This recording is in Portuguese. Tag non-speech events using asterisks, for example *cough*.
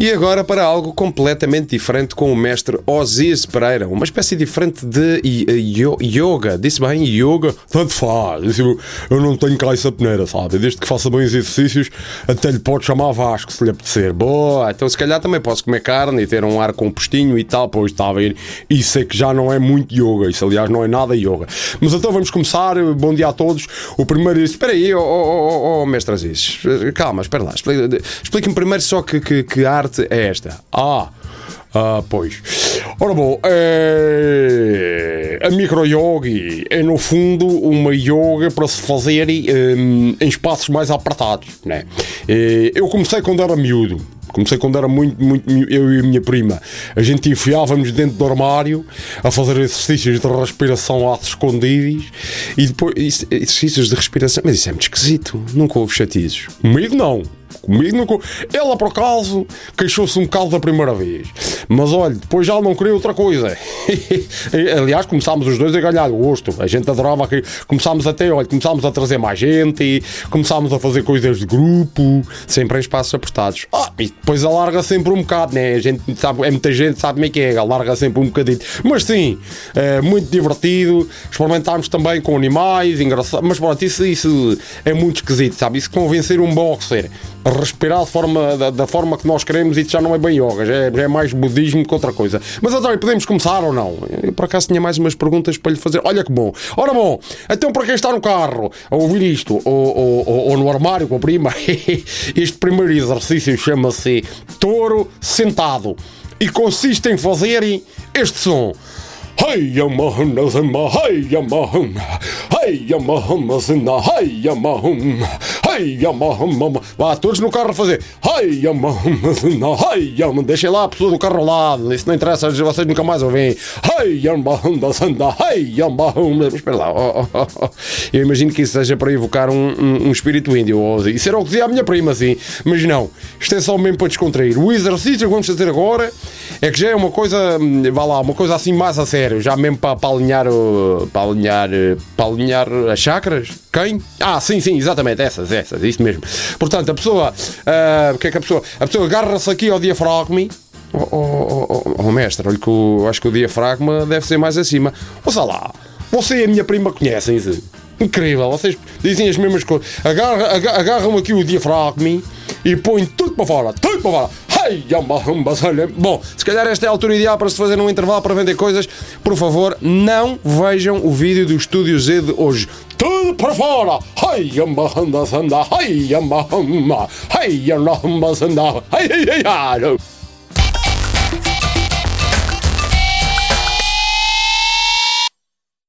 E agora para algo completamente diferente com o mestre Osias Pereira, uma espécie diferente de yoga. Disse bem yoga? Tanto faz. Eu, não tenho cá essa peneira, sabe? Desde que faça os exercícios, até lhe pode chamar Vasco se lhe apetecer. Boa, então se calhar também posso comer carne e ter um ar compostinho e tal. Pois está a ver. Isso é que já não é muito yoga. Isso, aliás, não é nada yoga. Mas então vamos começar. Bom dia a todos. O primeiro. Espera aí, oh, oh, oh, oh mestre Aziz. Calma, espera lá. Explique-me primeiro só que, que, que arte parte é esta. Ah, ah, pois. Ora bom, é... a micro-yogi é no fundo uma yoga para se fazer um, em espaços mais apertados. Né? Eh, eu comecei quando era miúdo. Comecei quando era muito, muito. Eu e a minha prima. A gente enfiávamos dentro do armário a fazer exercícios de respiração a escondidos e depois. Exercícios de respiração. Mas isso é muito esquisito. Nunca houve chatizos. Comigo não. Comigo nunca. Ela, por acaso, queixou-se um bocado da primeira vez. Mas olha, depois já não queria outra coisa. *laughs* Aliás, começámos os dois a ganhar gosto. A gente adorava. Começámos até, olha, começámos a trazer mais gente começámos a fazer coisas de grupo, sempre em espaços apertados. Ah, e depois alarga sempre um bocado, né? A gente sabe, é muita gente sabe como é que é, alarga sempre um bocadinho. Mas sim, é muito divertido. Experimentámos também com animais, engraçado. Mas pronto, isso, isso é muito esquisito, sabe? Isso convencer um boxer respirar forma, da, da, forma que nós queremos, isso já não é bem yoga, já é, já é mais budismo que outra coisa. Mas então, podemos começar ou não? Eu por acaso tinha mais umas perguntas para lhe fazer. Olha que bom. Ora bom, então para quem está no carro a ouvir isto, ou, ou, ou, ou no armário com a prima, *laughs* este primeiro exercício chama-se touro sentado e consiste em fazerem este som. Hey, Yamahuna, Hey, Yamahuna, Hey, Yamahuna, Hey, Yamahuna, Vá, todos no carro fazer. Deixem lá a pessoa do carro ao lado, isso não interessa, vocês nunca mais ouvem. Espera lá, oh, oh, oh. eu imagino que isso seja para evocar um, um, um espírito índio. Isso era o que dizia a minha prima, assim. Mas não, isto é só mesmo para descontrair. O exercício que vamos fazer agora é que já é uma coisa, hum, vá lá, uma coisa assim mais a sério já mesmo para, para alinhar para alinhar, para alinhar as chakras? Quem? Ah, sim, sim, exatamente, essas, essas, isso mesmo. Portanto, a pessoa, uh, o que é que a pessoa, a pessoa agarra-se aqui ao diafragma Oh, oh, oh, mestre, olha que eu acho que o diafragma deve ser mais acima. Ouça lá, você e a minha prima conhecem-se. Incrível, vocês dizem as mesmas coisas. Agarram, agarram aqui o diafragma e põem tudo para fora, tudo para fora. Bom, se calhar esta é a altura ideal para se fazer um intervalo para vender coisas. Por favor, não vejam o vídeo do Estúdio Z de hoje. Tudo para fora! Hey, yamba, handa, sanda, hey, yamba, hamba, hey, yamba, sanda, hey, hey, hey, hey.